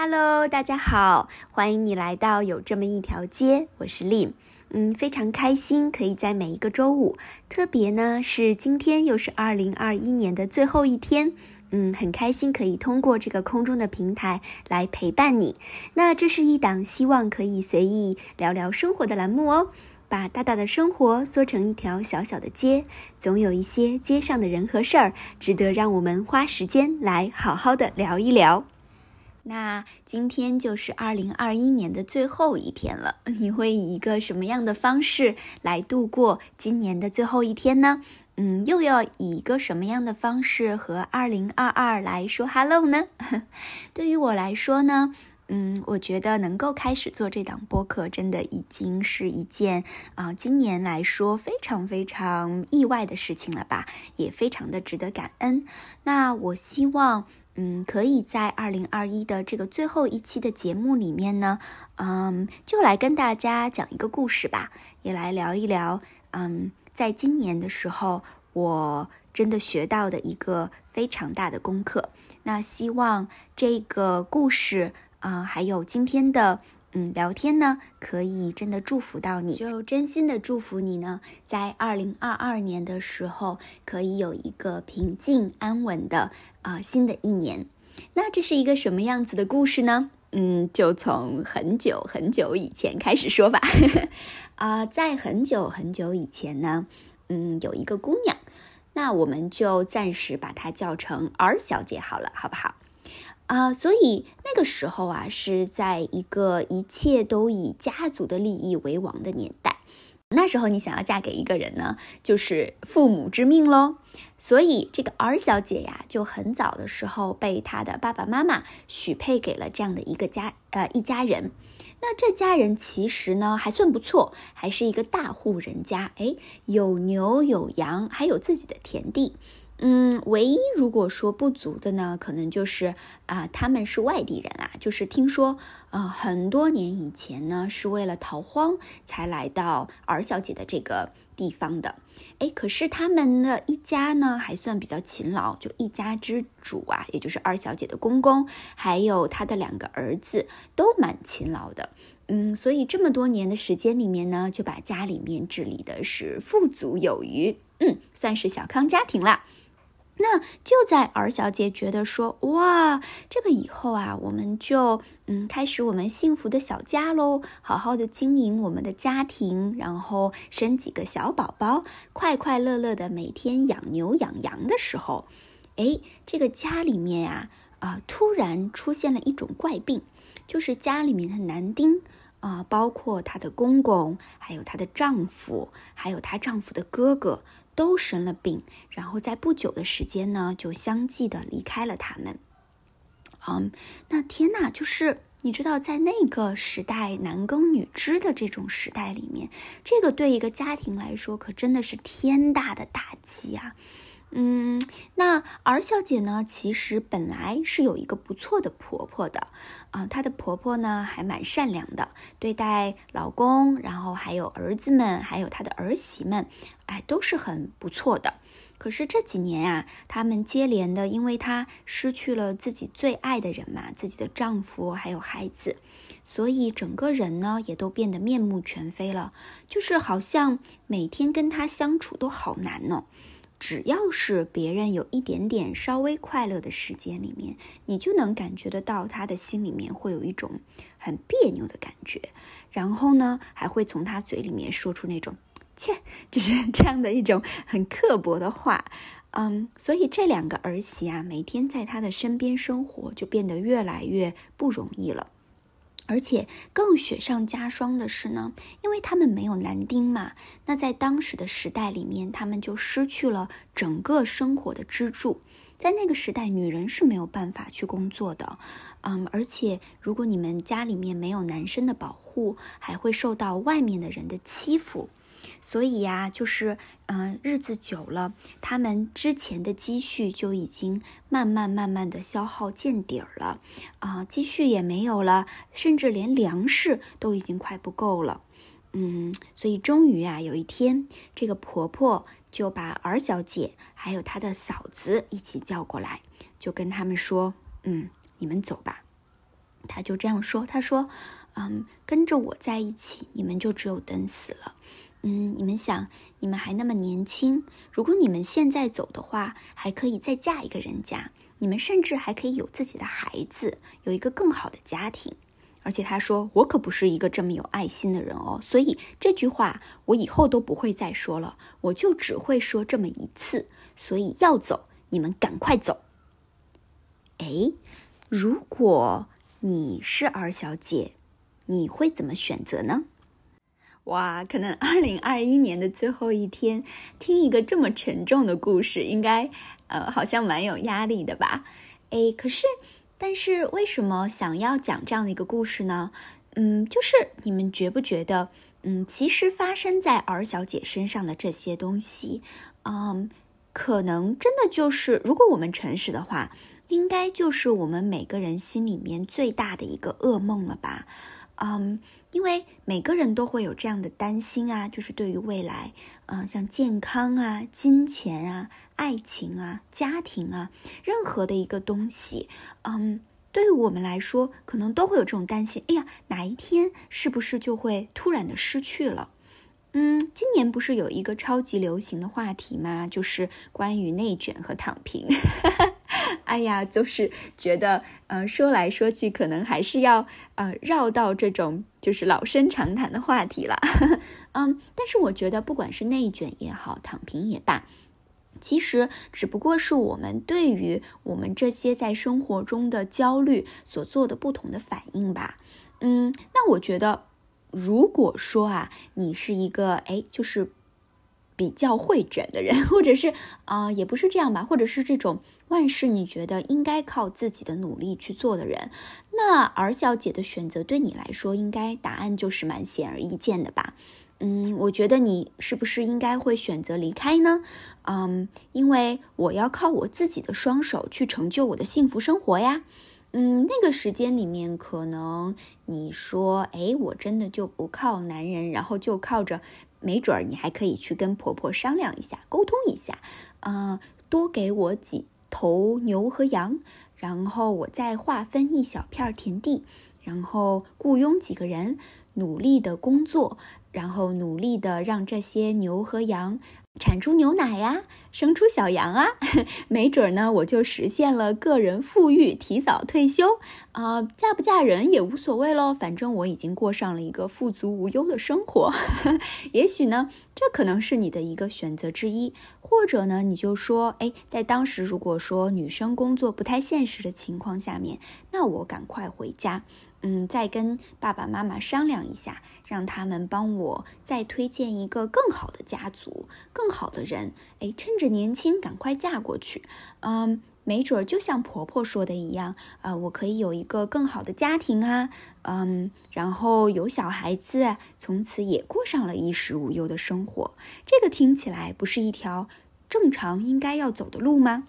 Hello，大家好，欢迎你来到有这么一条街，我是 Lim。嗯，非常开心可以在每一个周五，特别呢是今天又是二零二一年的最后一天，嗯，很开心可以通过这个空中的平台来陪伴你。那这是一档希望可以随意聊聊生活的栏目哦，把大大的生活缩成一条小小的街，总有一些街上的人和事儿值得让我们花时间来好好的聊一聊。那今天就是二零二一年的最后一天了，你会以一个什么样的方式来度过今年的最后一天呢？嗯，又要以一个什么样的方式和二零二二来说 hello 呢？对于我来说呢，嗯，我觉得能够开始做这档播客，真的已经是一件啊，今年来说非常非常意外的事情了吧，也非常的值得感恩。那我希望。嗯，可以在二零二一的这个最后一期的节目里面呢，嗯，就来跟大家讲一个故事吧，也来聊一聊，嗯，在今年的时候，我真的学到的一个非常大的功课。那希望这个故事啊，还有今天的。嗯，聊天呢可以真的祝福到你，就真心的祝福你呢，在二零二二年的时候可以有一个平静安稳的啊新的一年。那这是一个什么样子的故事呢？嗯，就从很久很久以前开始说吧。啊，在很久很久以前呢，嗯，有一个姑娘，那我们就暂时把她叫成儿小姐好了，好不好？啊，所以那个时候啊，是在一个一切都以家族的利益为王的年代。那时候你想要嫁给一个人呢，就是父母之命喽。所以这个儿小姐呀，就很早的时候被她的爸爸妈妈许配给了这样的一个家，呃，一家人。那这家人其实呢还算不错，还是一个大户人家，哎，有牛有羊，还有自己的田地。嗯，唯一如果说不足的呢，可能就是啊，他们是外地人啊，就是听说啊，很多年以前呢，是为了逃荒才来到二小姐的这个地方的。哎，可是他们的一家呢，还算比较勤劳，就一家之主啊，也就是二小姐的公公，还有他的两个儿子，都蛮勤劳的。嗯，所以这么多年的时间里面呢，就把家里面治理的是富足有余，嗯，算是小康家庭了。那就在儿小姐觉得说，哇，这个以后啊，我们就嗯开始我们幸福的小家喽，好好的经营我们的家庭，然后生几个小宝宝，快快乐乐的每天养牛养羊的时候，哎，这个家里面呀，啊，突然出现了一种怪病，就是家里面的男丁啊，包括她的公公，还有她的丈夫，还有她丈夫的哥哥。都生了病，然后在不久的时间呢，就相继的离开了他们。嗯，那天呐，就是你知道，在那个时代男耕女织的这种时代里面，这个对一个家庭来说，可真的是天大的打击啊。嗯，那儿小姐呢？其实本来是有一个不错的婆婆的，啊，她的婆婆呢还蛮善良的，对待老公，然后还有儿子们，还有她的儿媳们，哎，都是很不错的。可是这几年啊，他们接连的，因为她失去了自己最爱的人嘛，自己的丈夫还有孩子，所以整个人呢也都变得面目全非了，就是好像每天跟她相处都好难哦。只要是别人有一点点稍微快乐的时间里面，你就能感觉得到他的心里面会有一种很别扭的感觉，然后呢，还会从他嘴里面说出那种“切”，就是这样的一种很刻薄的话。嗯，所以这两个儿媳啊，每天在他的身边生活就变得越来越不容易了。而且更雪上加霜的是呢，因为他们没有男丁嘛，那在当时的时代里面，他们就失去了整个生活的支柱。在那个时代，女人是没有办法去工作的，嗯，而且如果你们家里面没有男生的保护，还会受到外面的人的欺负。所以呀，就是，嗯，日子久了，他们之前的积蓄就已经慢慢慢慢的消耗见底儿了，啊，积蓄也没有了，甚至连粮食都已经快不够了，嗯，所以终于啊，有一天，这个婆婆就把儿小姐还有她的嫂子一起叫过来，就跟他们说，嗯，你们走吧。他就这样说：“他说，嗯，跟着我在一起，你们就只有等死了。嗯，你们想，你们还那么年轻，如果你们现在走的话，还可以再嫁一个人家，你们甚至还可以有自己的孩子，有一个更好的家庭。而且他说，我可不是一个这么有爱心的人哦，所以这句话我以后都不会再说了，我就只会说这么一次。所以要走，你们赶快走。哎，如果……你是二小姐，你会怎么选择呢？哇，可能二零二一年的最后一天，听一个这么沉重的故事，应该呃好像蛮有压力的吧？哎，可是，但是为什么想要讲这样的一个故事呢？嗯，就是你们觉不觉得，嗯，其实发生在二小姐身上的这些东西，嗯，可能真的就是，如果我们诚实的话。应该就是我们每个人心里面最大的一个噩梦了吧，嗯，因为每个人都会有这样的担心啊，就是对于未来，嗯，像健康啊、金钱啊、爱情啊、家庭啊，任何的一个东西，嗯，对于我们来说，可能都会有这种担心。哎呀，哪一天是不是就会突然的失去了？嗯，今年不是有一个超级流行的话题吗？就是关于内卷和躺平。哎呀，就是觉得，呃，说来说去，可能还是要呃绕到这种就是老生常谈的话题了。嗯，但是我觉得，不管是内卷也好，躺平也罢，其实只不过是我们对于我们这些在生活中的焦虑所做的不同的反应吧。嗯，那我觉得，如果说啊，你是一个哎，就是。比较会卷的人，或者是啊，也不是这样吧，或者是这种万事你觉得应该靠自己的努力去做的人，那儿小姐的选择对你来说，应该答案就是蛮显而易见的吧？嗯，我觉得你是不是应该会选择离开呢？嗯，因为我要靠我自己的双手去成就我的幸福生活呀。嗯，那个时间里面，可能你说，哎，我真的就不靠男人，然后就靠着。没准儿你还可以去跟婆婆商量一下，沟通一下，啊，多给我几头牛和羊，然后我再划分一小片田地，然后雇佣几个人，努力的工作，然后努力的让这些牛和羊。产出牛奶呀，生出小羊啊，没准呢，我就实现了个人富裕，提早退休啊，嫁不嫁人也无所谓喽，反正我已经过上了一个富足无忧的生活。也许呢，这可能是你的一个选择之一，或者呢，你就说，哎，在当时如果说女生工作不太现实的情况下面，那我赶快回家。嗯，再跟爸爸妈妈商量一下，让他们帮我再推荐一个更好的家族、更好的人。哎，趁着年轻，赶快嫁过去。嗯，没准儿就像婆婆说的一样，呃，我可以有一个更好的家庭啊。嗯，然后有小孩子，从此也过上了衣食无忧的生活。这个听起来不是一条正常应该要走的路吗？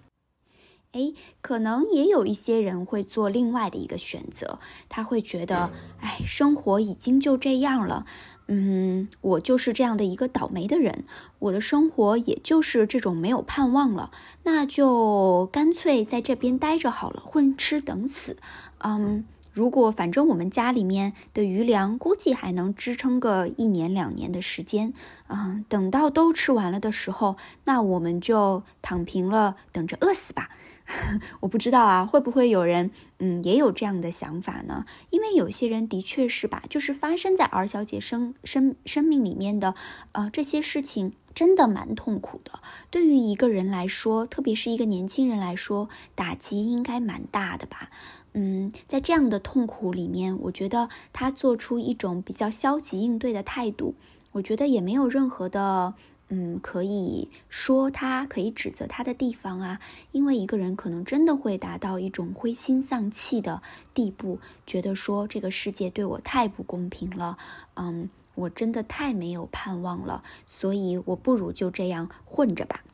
哎，可能也有一些人会做另外的一个选择，他会觉得，哎，生活已经就这样了，嗯，我就是这样的一个倒霉的人，我的生活也就是这种没有盼望了，那就干脆在这边待着好了，混吃等死，嗯。如果反正我们家里面的余粮估计还能支撑个一年两年的时间，嗯，等到都吃完了的时候，那我们就躺平了，等着饿死吧。我不知道啊，会不会有人嗯也有这样的想法呢？因为有些人的确是吧，就是发生在儿小姐生生生命里面的，呃，这些事情真的蛮痛苦的。对于一个人来说，特别是一个年轻人来说，打击应该蛮大的吧。嗯，在这样的痛苦里面，我觉得他做出一种比较消极应对的态度，我觉得也没有任何的，嗯，可以说他可以指责他的地方啊。因为一个人可能真的会达到一种灰心丧气的地步，觉得说这个世界对我太不公平了，嗯，我真的太没有盼望了，所以我不如就这样混着吧。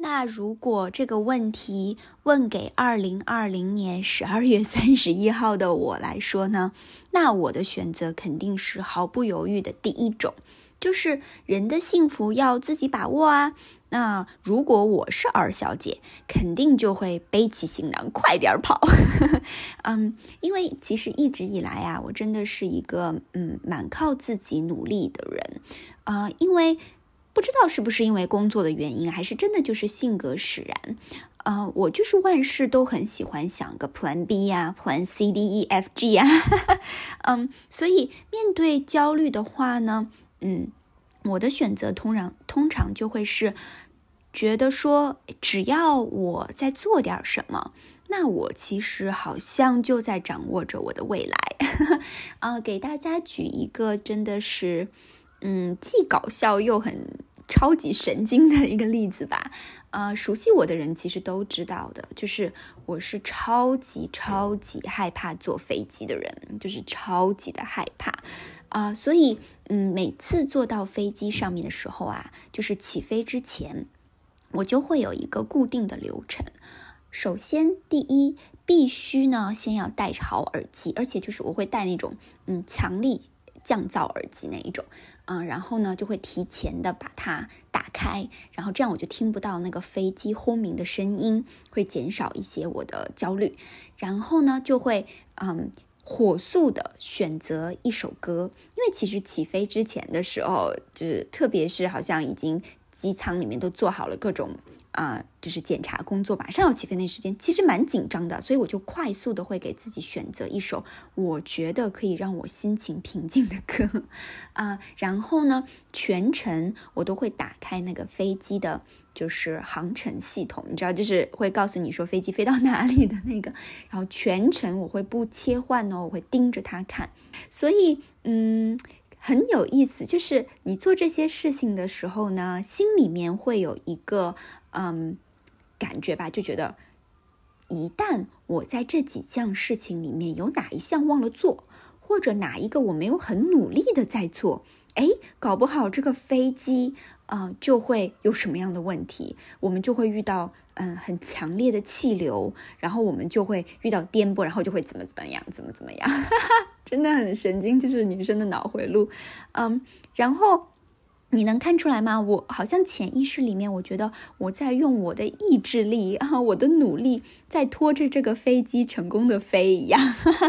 那如果这个问题问给二零二零年十二月三十一号的我来说呢？那我的选择肯定是毫不犹豫的第一种，就是人的幸福要自己把握啊。那如果我是二小姐，肯定就会背起行囊，快点跑。嗯，因为其实一直以来啊，我真的是一个嗯蛮靠自己努力的人啊，因为不知道是不是因为工作的原因，还是真的就是性格使然。啊，我就是万事都很喜欢想个 Plan B 呀，Plan C D E F G 呀，嗯，所以面对焦虑的话呢，嗯，我的选择通常通常就会是觉得说，只要我在做点什么，那我其实好像就在掌握着我的未来。啊，给大家举一个真的是，嗯，既搞笑又很。超级神经的一个例子吧，呃，熟悉我的人其实都知道的，就是我是超级超级害怕坐飞机的人，就是超级的害怕，啊，所以，嗯，每次坐到飞机上面的时候啊，就是起飞之前，我就会有一个固定的流程。首先，第一，必须呢先要戴好耳机，而且就是我会戴那种，嗯，强力降噪耳机那一种。嗯，然后呢，就会提前的把它打开，然后这样我就听不到那个飞机轰鸣的声音，会减少一些我的焦虑。然后呢，就会嗯火速的选择一首歌，因为其实起飞之前的时候，就是特别是好像已经机舱里面都做好了各种。啊，就是检查工作，马上要起飞那时间，其实蛮紧张的，所以我就快速的会给自己选择一首我觉得可以让我心情平静的歌，啊，然后呢，全程我都会打开那个飞机的，就是航程系统，你知道，就是会告诉你说飞机飞到哪里的那个，然后全程我会不切换哦，我会盯着它看，所以，嗯。很有意思，就是你做这些事情的时候呢，心里面会有一个嗯感觉吧，就觉得一旦我在这几项事情里面有哪一项忘了做，或者哪一个我没有很努力的在做，哎，搞不好这个飞机啊就会有什么样的问题，我们就会遇到嗯很强烈的气流，然后我们就会遇到颠簸，然后就会怎么怎么样，怎么怎么样。真的很神经，就是女生的脑回路，嗯，然后你能看出来吗？我好像潜意识里面，我觉得我在用我的意志力啊，我的努力在拖着这个飞机成功的飞一样。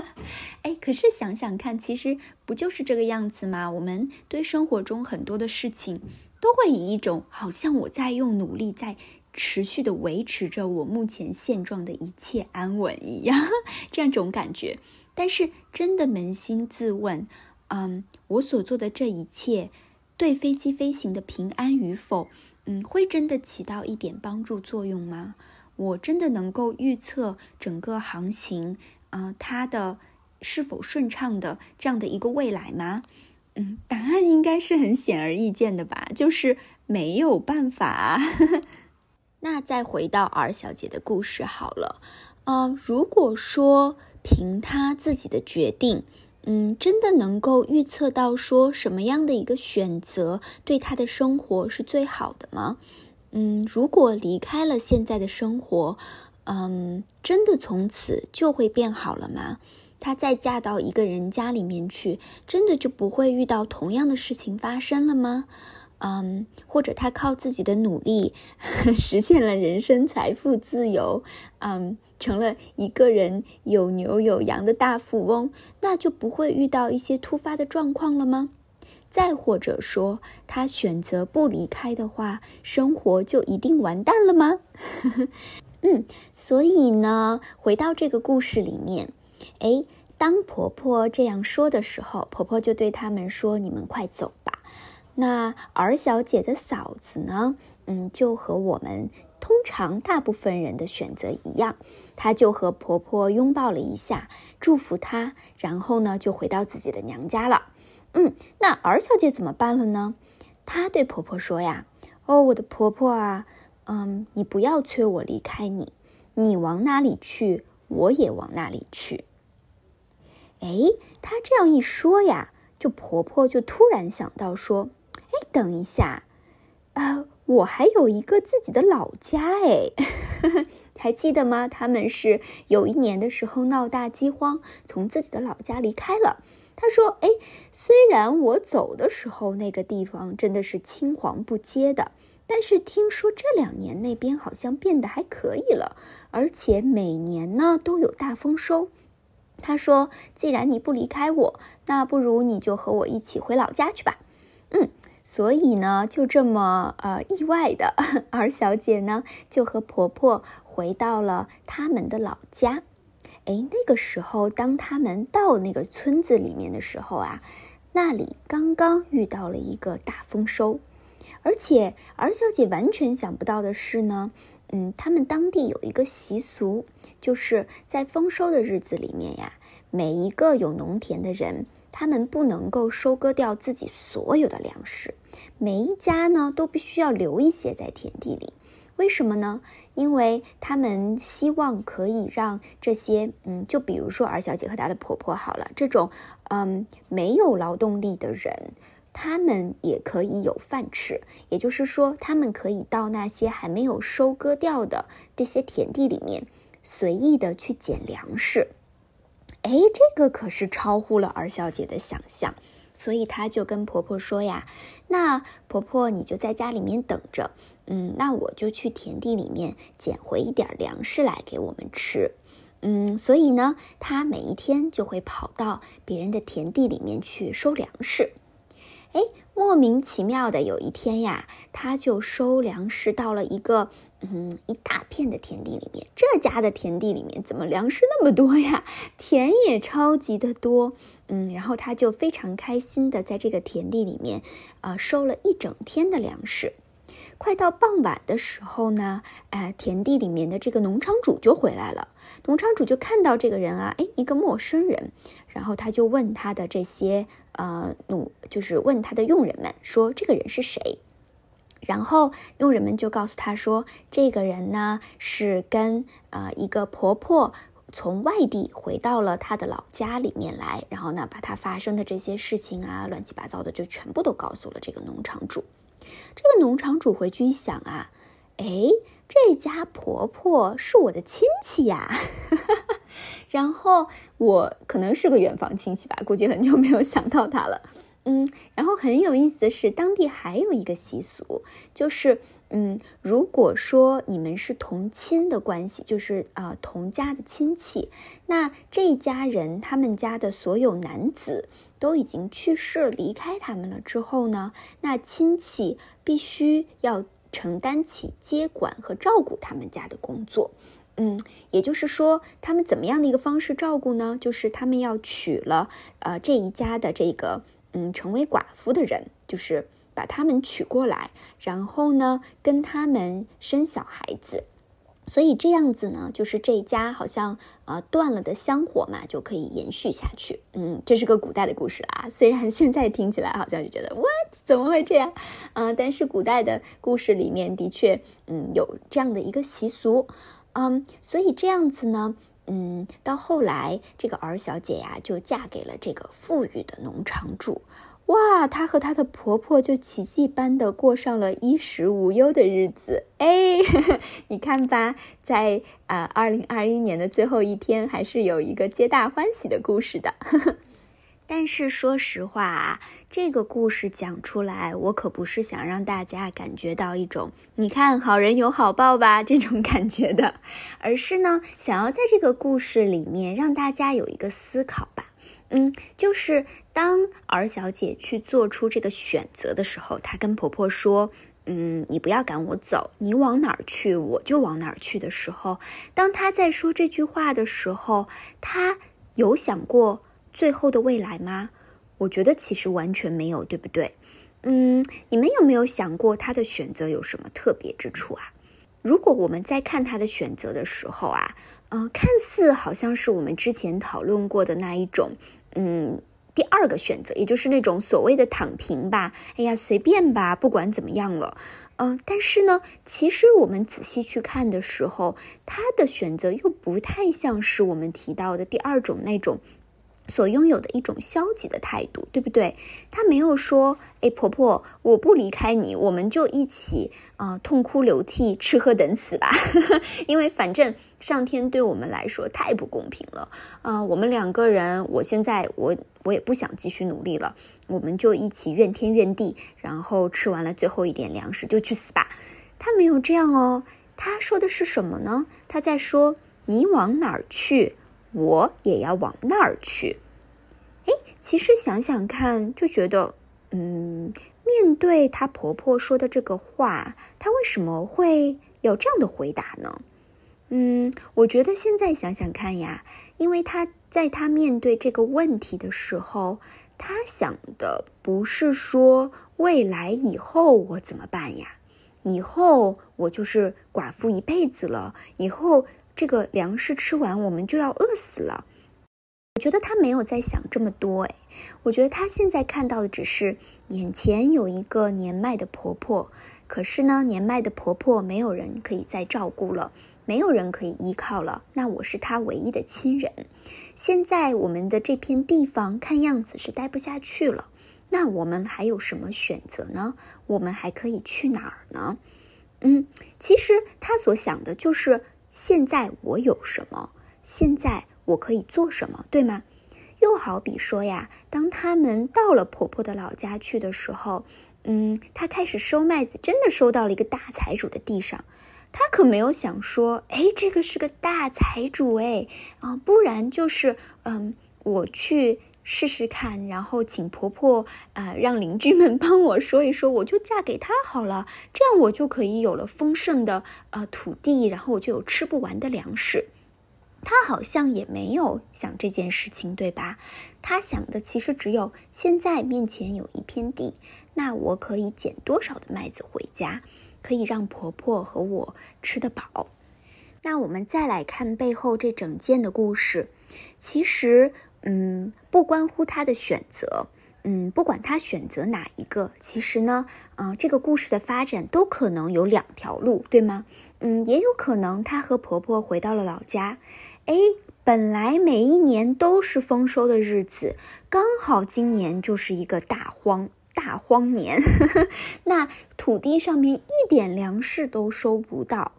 哎，可是想想看，其实不就是这个样子吗？我们对生活中很多的事情，都会以一种好像我在用努力在持续的维持着我目前现状的一切安稳一样，这样种感觉。但是真的扪心自问，嗯，我所做的这一切，对飞机飞行的平安与否，嗯，会真的起到一点帮助作用吗？我真的能够预测整个航行，啊，它的是否顺畅的这样的一个未来吗？答案应该是很显而易见的吧，就是没有办法。那再回到 R 小姐的故事好了，呃，如果说。凭她自己的决定，嗯，真的能够预测到说什么样的一个选择对她的生活是最好的吗？嗯，如果离开了现在的生活，嗯，真的从此就会变好了吗？她再嫁到一个人家里面去，真的就不会遇到同样的事情发生了吗？嗯，或者她靠自己的努力 实现了人生财富自由，嗯。成了一个人有牛有羊的大富翁，那就不会遇到一些突发的状况了吗？再或者说，他选择不离开的话，生活就一定完蛋了吗？嗯，所以呢，回到这个故事里面，哎，当婆婆这样说的时候，婆婆就对他们说：“你们快走吧。”那儿小姐的嫂子呢？嗯，就和我们。通常大部分人的选择一样，她就和婆婆拥抱了一下，祝福她，然后呢就回到自己的娘家了。嗯，那儿小姐怎么办了呢？她对婆婆说呀：“哦，我的婆婆啊，嗯，你不要催我离开你，你往哪里去，我也往哪里去。”哎，她这样一说呀，就婆婆就突然想到说：“哎，等一下，啊。”我还有一个自己的老家哎，还记得吗？他们是有一年的时候闹大饥荒，从自己的老家离开了。他说：“哎，虽然我走的时候那个地方真的是青黄不接的，但是听说这两年那边好像变得还可以了，而且每年呢都有大丰收。他说：“既然你不离开我，那不如你就和我一起回老家去吧。”嗯，所以呢，就这么呃意外的，二小姐呢就和婆婆回到了他们的老家。哎，那个时候，当他们到那个村子里面的时候啊，那里刚刚遇到了一个大丰收，而且二小姐完全想不到的是呢。嗯，他们当地有一个习俗，就是在丰收的日子里面呀，每一个有农田的人，他们不能够收割掉自己所有的粮食，每一家呢都必须要留一些在田地里。为什么呢？因为他们希望可以让这些，嗯，就比如说二小姐和她的婆婆好了，这种，嗯，没有劳动力的人。他们也可以有饭吃，也就是说，他们可以到那些还没有收割掉的这些田地里面，随意的去捡粮食。哎，这个可是超乎了二小姐的想象，所以她就跟婆婆说呀：“那婆婆你就在家里面等着，嗯，那我就去田地里面捡回一点粮食来给我们吃。”嗯，所以呢，她每一天就会跑到别人的田地里面去收粮食。哎，莫名其妙的有一天呀，他就收粮食到了一个嗯一大片的田地里面。这家的田地里面怎么粮食那么多呀？田也超级的多，嗯，然后他就非常开心的在这个田地里面，呃，收了一整天的粮食。快到傍晚的时候呢，呃，田地里面的这个农场主就回来了。农场主就看到这个人啊，哎，一个陌生人，然后他就问他的这些呃奴，就是问他的佣人们说这个人是谁。然后佣人们就告诉他说，这个人呢是跟呃一个婆婆从外地回到了他的老家里面来，然后呢把他发生的这些事情啊，乱七八糟的就全部都告诉了这个农场主。这个农场主回去一想啊，哎，这家婆婆是我的亲戚呀，然后我可能是个远房亲戚吧，估计很久没有想到她了。嗯，然后很有意思的是，当地还有一个习俗，就是嗯，如果说你们是同亲的关系，就是啊同家的亲戚，那这一家人他们家的所有男子。都已经去世离开他们了之后呢，那亲戚必须要承担起接管和照顾他们家的工作。嗯，也就是说，他们怎么样的一个方式照顾呢？就是他们要娶了呃这一家的这个嗯成为寡妇的人，就是把他们娶过来，然后呢跟他们生小孩子。所以这样子呢，就是这家好像呃断了的香火嘛，就可以延续下去。嗯，这是个古代的故事啊，虽然现在听起来好像就觉得 what 怎么会这样？嗯，但是古代的故事里面的确嗯有这样的一个习俗。嗯，所以这样子呢，嗯，到后来这个儿小姐呀就嫁给了这个富裕的农场主。哇，她和她的婆婆就奇迹般的过上了衣食无忧的日子。哎，你看吧，在啊，二零二一年的最后一天，还是有一个皆大欢喜的故事的。但是说实话啊，这个故事讲出来，我可不是想让大家感觉到一种“你看好人有好报吧”这种感觉的，而是呢，想要在这个故事里面让大家有一个思考吧。嗯，就是当儿小姐去做出这个选择的时候，她跟婆婆说：“嗯，你不要赶我走，你往哪儿去，我就往哪儿去。”的时候，当她在说这句话的时候，她有想过最后的未来吗？我觉得其实完全没有，对不对？嗯，你们有没有想过她的选择有什么特别之处啊？如果我们在看她的选择的时候啊，嗯，看似好像是我们之前讨论过的那一种。嗯，第二个选择，也就是那种所谓的躺平吧，哎呀，随便吧，不管怎么样了，嗯，但是呢，其实我们仔细去看的时候，他的选择又不太像是我们提到的第二种那种。所拥有的一种消极的态度，对不对？他没有说：“哎，婆婆，我不离开你，我们就一起啊，痛哭流涕，吃喝等死吧。”因为反正上天对我们来说太不公平了啊！我们两个人，我现在我我也不想继续努力了，我们就一起怨天怨地，然后吃完了最后一点粮食就去死吧。他没有这样哦，他说的是什么呢？他在说你往哪儿去，我也要往那儿去。哎，其实想想看，就觉得，嗯，面对她婆婆说的这个话，她为什么会有这样的回答呢？嗯，我觉得现在想想看呀，因为她在她面对这个问题的时候，她想的不是说未来以后我怎么办呀。以后我就是寡妇一辈子了。以后这个粮食吃完，我们就要饿死了。我觉得他没有在想这么多，哎，我觉得他现在看到的只是眼前有一个年迈的婆婆，可是呢，年迈的婆婆没有人可以再照顾了，没有人可以依靠了。那我是她唯一的亲人。现在我们的这片地方看样子是待不下去了。那我们还有什么选择呢？我们还可以去哪儿呢？嗯，其实他所想的就是现在我有什么，现在我可以做什么，对吗？又好比说呀，当他们到了婆婆的老家去的时候，嗯，他开始收麦子，真的收到了一个大财主的地上，他可没有想说，哎，这个是个大财主，哎，啊，不然就是，嗯，我去。试试看，然后请婆婆，呃，让邻居们 帮我说一说，我就嫁给他好了，这样我就可以有了丰盛的呃土地，然后我就有吃不完的粮食。他好像也没有想这件事情，对吧？他想的其实只有现在面前有一片地，那我可以捡多少的麦子回家，可以让婆婆和我吃得饱。那我们再来看背后这整件的故事，其实。嗯，不关乎他的选择，嗯，不管他选择哪一个，其实呢，嗯，这个故事的发展都可能有两条路，对吗？嗯，也有可能她和婆婆回到了老家，哎，本来每一年都是丰收的日子，刚好今年就是一个大荒大荒年，那土地上面一点粮食都收不到。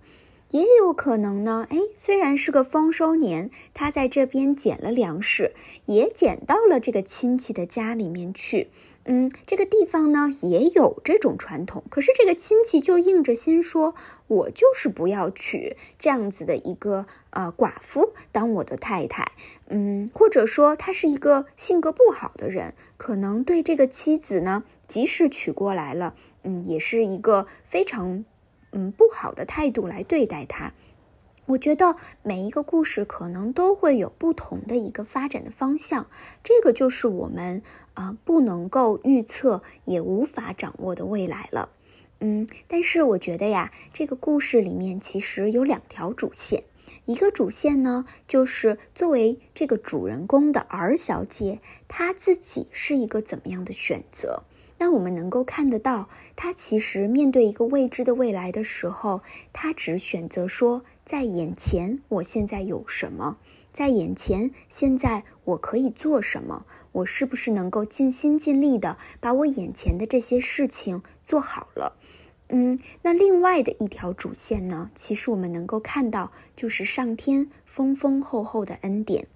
也有可能呢，哎，虽然是个丰收年，他在这边捡了粮食，也捡到了这个亲戚的家里面去。嗯，这个地方呢也有这种传统，可是这个亲戚就硬着心说，我就是不要娶这样子的一个呃寡妇当我的太太。嗯，或者说他是一个性格不好的人，可能对这个妻子呢，即使娶过来了，嗯，也是一个非常。嗯，不好的态度来对待他，我觉得每一个故事可能都会有不同的一个发展的方向，这个就是我们啊不能够预测也无法掌握的未来了。嗯，但是我觉得呀，这个故事里面其实有两条主线，一个主线呢就是作为这个主人公的儿小姐，她自己是一个怎么样的选择。那我们能够看得到，他其实面对一个未知的未来的时候，他只选择说，在眼前，我现在有什么？在眼前，现在我可以做什么？我是不是能够尽心尽力的把我眼前的这些事情做好了？嗯，那另外的一条主线呢？其实我们能够看到，就是上天丰丰厚厚的恩典。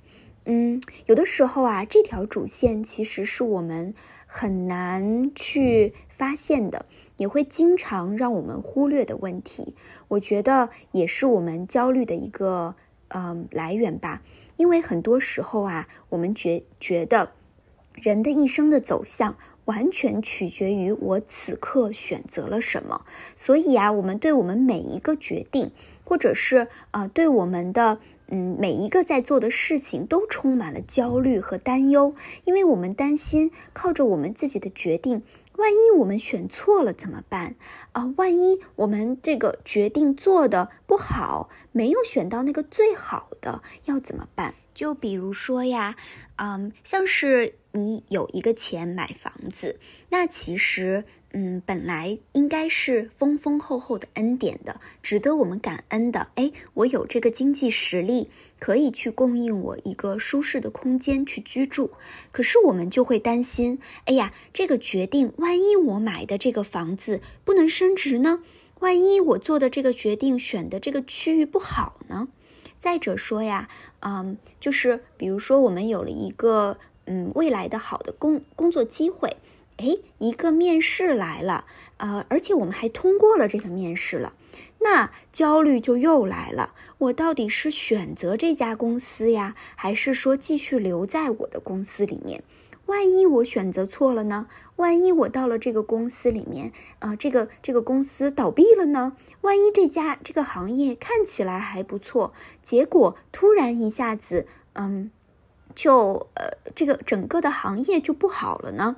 嗯，有的时候啊，这条主线其实是我们。很难去发现的，也会经常让我们忽略的问题，我觉得也是我们焦虑的一个呃来源吧。因为很多时候啊，我们觉觉得人的一生的走向完全取决于我此刻选择了什么，所以啊，我们对我们每一个决定，或者是啊，对我们的。嗯，每一个在做的事情都充满了焦虑和担忧，因为我们担心靠着我们自己的决定，万一我们选错了怎么办？啊，万一我们这个决定做的不好，没有选到那个最好的，要怎么办？就比如说呀，嗯，像是你有一个钱买房子，那其实。嗯，本来应该是丰丰厚厚的恩典的，值得我们感恩的。哎，我有这个经济实力，可以去供应我一个舒适的空间去居住。可是我们就会担心，哎呀，这个决定，万一我买的这个房子不能升值呢？万一我做的这个决定选的这个区域不好呢？再者说呀，嗯，就是比如说我们有了一个嗯未来的好的工工作机会。哎，一个面试来了，呃，而且我们还通过了这个面试了，那焦虑就又来了。我到底是选择这家公司呀，还是说继续留在我的公司里面？万一我选择错了呢？万一我到了这个公司里面，啊，这个这个公司倒闭了呢？万一这家这个行业看起来还不错，结果突然一下子，嗯，就呃，这个整个的行业就不好了呢？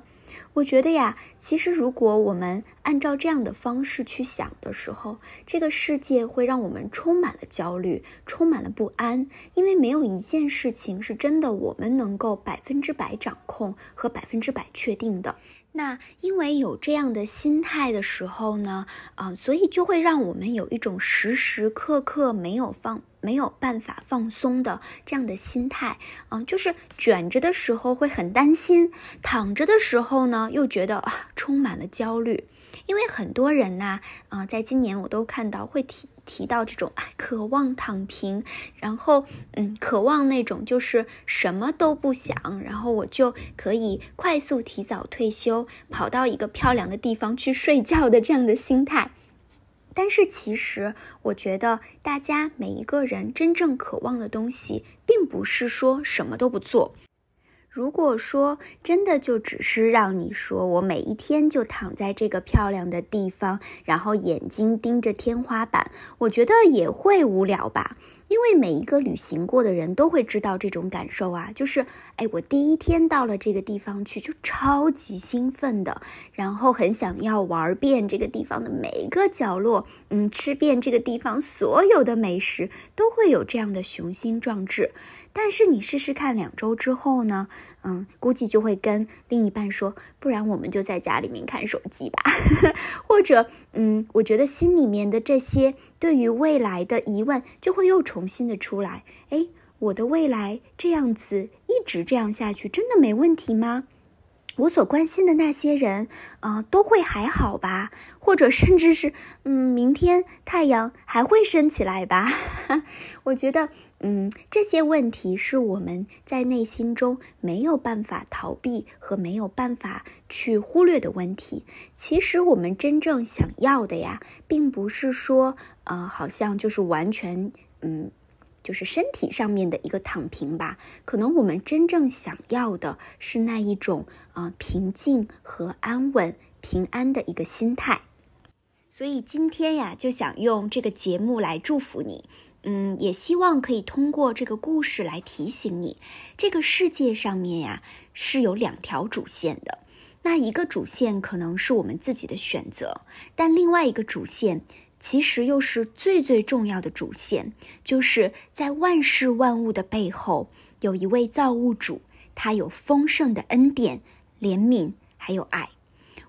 我觉得呀，其实如果我们按照这样的方式去想的时候，这个世界会让我们充满了焦虑，充满了不安，因为没有一件事情是真的我们能够百分之百掌控和百分之百确定的。那因为有这样的心态的时候呢，啊，所以就会让我们有一种时时刻刻没有放、没有办法放松的这样的心态，啊，就是卷着的时候会很担心，躺着的时候呢又觉得啊充满了焦虑。因为很多人呐，啊，在今年我都看到会提提到这种啊，渴望躺平，然后嗯，渴望那种就是什么都不想，然后我就可以快速提早退休，跑到一个漂亮的地方去睡觉的这样的心态。但是其实，我觉得大家每一个人真正渴望的东西，并不是说什么都不做。如果说真的就只是让你说我每一天就躺在这个漂亮的地方，然后眼睛盯着天花板，我觉得也会无聊吧。因为每一个旅行过的人都会知道这种感受啊，就是哎，我第一天到了这个地方去就超级兴奋的，然后很想要玩遍这个地方的每一个角落，嗯，吃遍这个地方所有的美食，都会有这样的雄心壮志。但是你试试看，两周之后呢？嗯，估计就会跟另一半说，不然我们就在家里面看手机吧。或者，嗯，我觉得心里面的这些对于未来的疑问就会又重新的出来。诶，我的未来这样子一直这样下去，真的没问题吗？我所关心的那些人，啊，都会还好吧？或者甚至是，嗯，明天太阳还会升起来吧？我觉得，嗯，这些问题是我们在内心中没有办法逃避和没有办法去忽略的问题。其实我们真正想要的呀，并不是说，呃，好像就是完全，嗯。就是身体上面的一个躺平吧，可能我们真正想要的是那一种啊平静和安稳、平安的一个心态。所以今天呀，就想用这个节目来祝福你，嗯，也希望可以通过这个故事来提醒你，这个世界上面呀是有两条主线的。那一个主线可能是我们自己的选择，但另外一个主线。其实又是最最重要的主线，就是在万事万物的背后，有一位造物主，他有丰盛的恩典、怜悯，还有爱。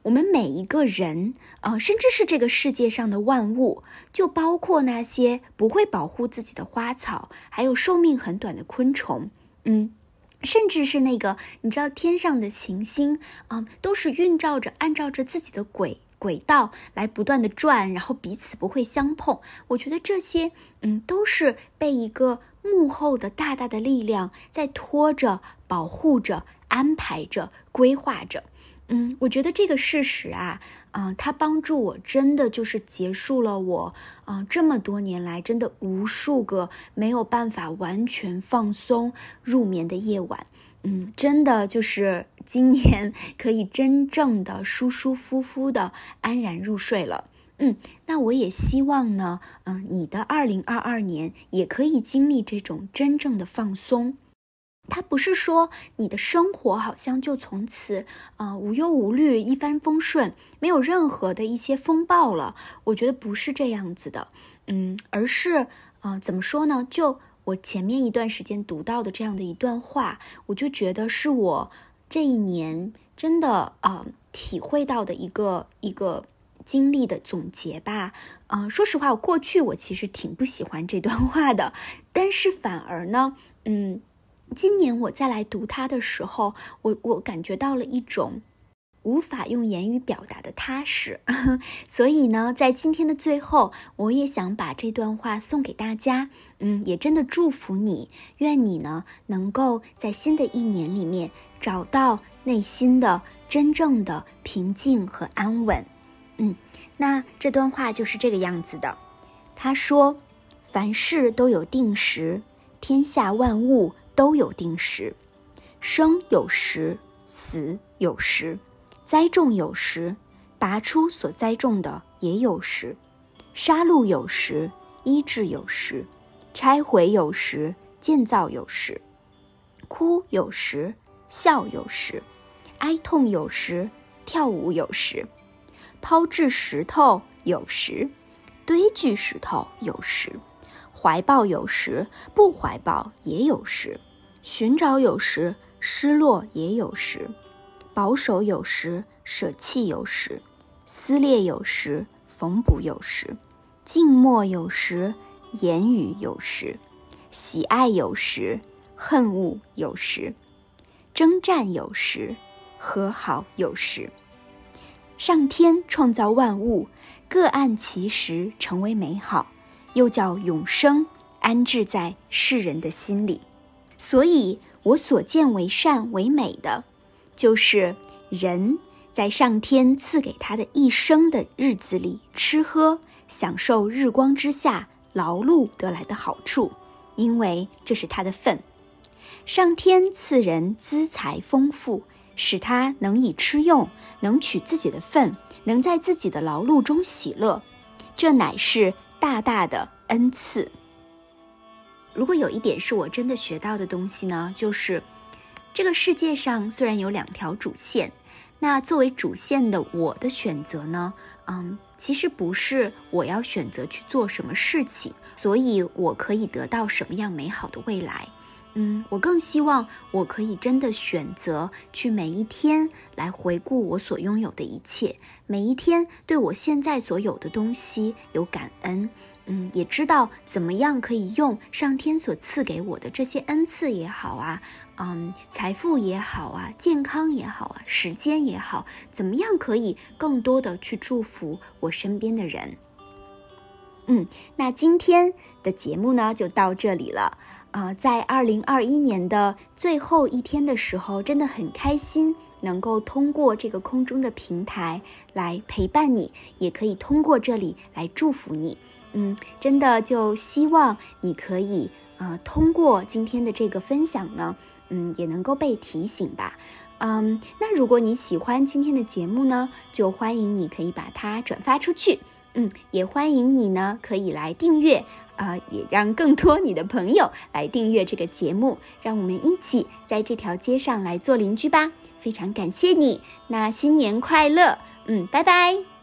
我们每一个人，呃，甚至是这个世界上的万物，就包括那些不会保护自己的花草，还有寿命很短的昆虫，嗯，甚至是那个你知道天上的行星啊，都是运照着、按照着自己的轨。轨道来不断的转，然后彼此不会相碰。我觉得这些，嗯，都是被一个幕后的大大的力量在拖着、保护着、安排着、规划着。嗯，我觉得这个事实啊，嗯，它帮助我真的就是结束了我，嗯，这么多年来真的无数个没有办法完全放松入眠的夜晚。嗯，真的就是今年 可以真正的舒舒服服的安然入睡了。嗯，那我也希望呢，嗯，你的二零二二年也可以经历这种真正的放松。它不是说你的生活好像就从此，呃，无忧无虑、一帆风顺，没有任何的一些风暴了。我觉得不是这样子的，嗯，而是，呃，怎么说呢？就。我前面一段时间读到的这样的一段话，我就觉得是我这一年真的啊体会到的一个一个经历的总结吧。嗯，说实话，我过去我其实挺不喜欢这段话的，但是反而呢，嗯，今年我再来读它的时候，我我感觉到了一种。无法用言语表达的踏实，所以呢，在今天的最后，我也想把这段话送给大家。嗯，也真的祝福你，愿你呢能够在新的一年里面找到内心的真正的平静和安稳。嗯，那这段话就是这个样子的。他说：“凡事都有定时，天下万物都有定时，生有时，死有时，栽种有时，拔出所栽种的也有时，杀戮有时，医治有时，拆毁有时，建造有时，哭有时，笑有时，哀痛有时，跳舞有时。”抛掷石头有时，堆聚石头有时，怀抱有时，不怀抱也有时，寻找有时，失落也有时，保守有时，舍弃有时，撕裂有时，缝补有时，静默有时，言语有时，喜爱有时，恨恶有时，征战有时，和好有时。上天创造万物，各按其时成为美好，又叫永生安置在世人的心里。所以，我所见为善为美的，就是人在上天赐给他的一生的日子里，吃喝享受日光之下劳碌得来的好处，因为这是他的份。上天赐人资财丰富。使他能以吃用，能取自己的份，能在自己的劳碌中喜乐，这乃是大大的恩赐。如果有一点是我真的学到的东西呢，就是这个世界上虽然有两条主线，那作为主线的我的选择呢，嗯，其实不是我要选择去做什么事情，所以我可以得到什么样美好的未来。嗯，我更希望我可以真的选择去每一天来回顾我所拥有的一切，每一天对我现在所有的东西有感恩。嗯，也知道怎么样可以用上天所赐给我的这些恩赐也好啊，嗯，财富也好啊，健康也好啊，时间也好，怎么样可以更多的去祝福我身边的人。嗯，那今天的节目呢就到这里了。啊，在二零二一年的最后一天的时候，真的很开心，能够通过这个空中的平台来陪伴你，也可以通过这里来祝福你。嗯，真的就希望你可以呃，通过今天的这个分享呢，嗯，也能够被提醒吧。嗯，那如果你喜欢今天的节目呢，就欢迎你可以把它转发出去。嗯，也欢迎你呢可以来订阅。啊，也让更多你的朋友来订阅这个节目，让我们一起在这条街上来做邻居吧。非常感谢你，那新年快乐，嗯，拜拜。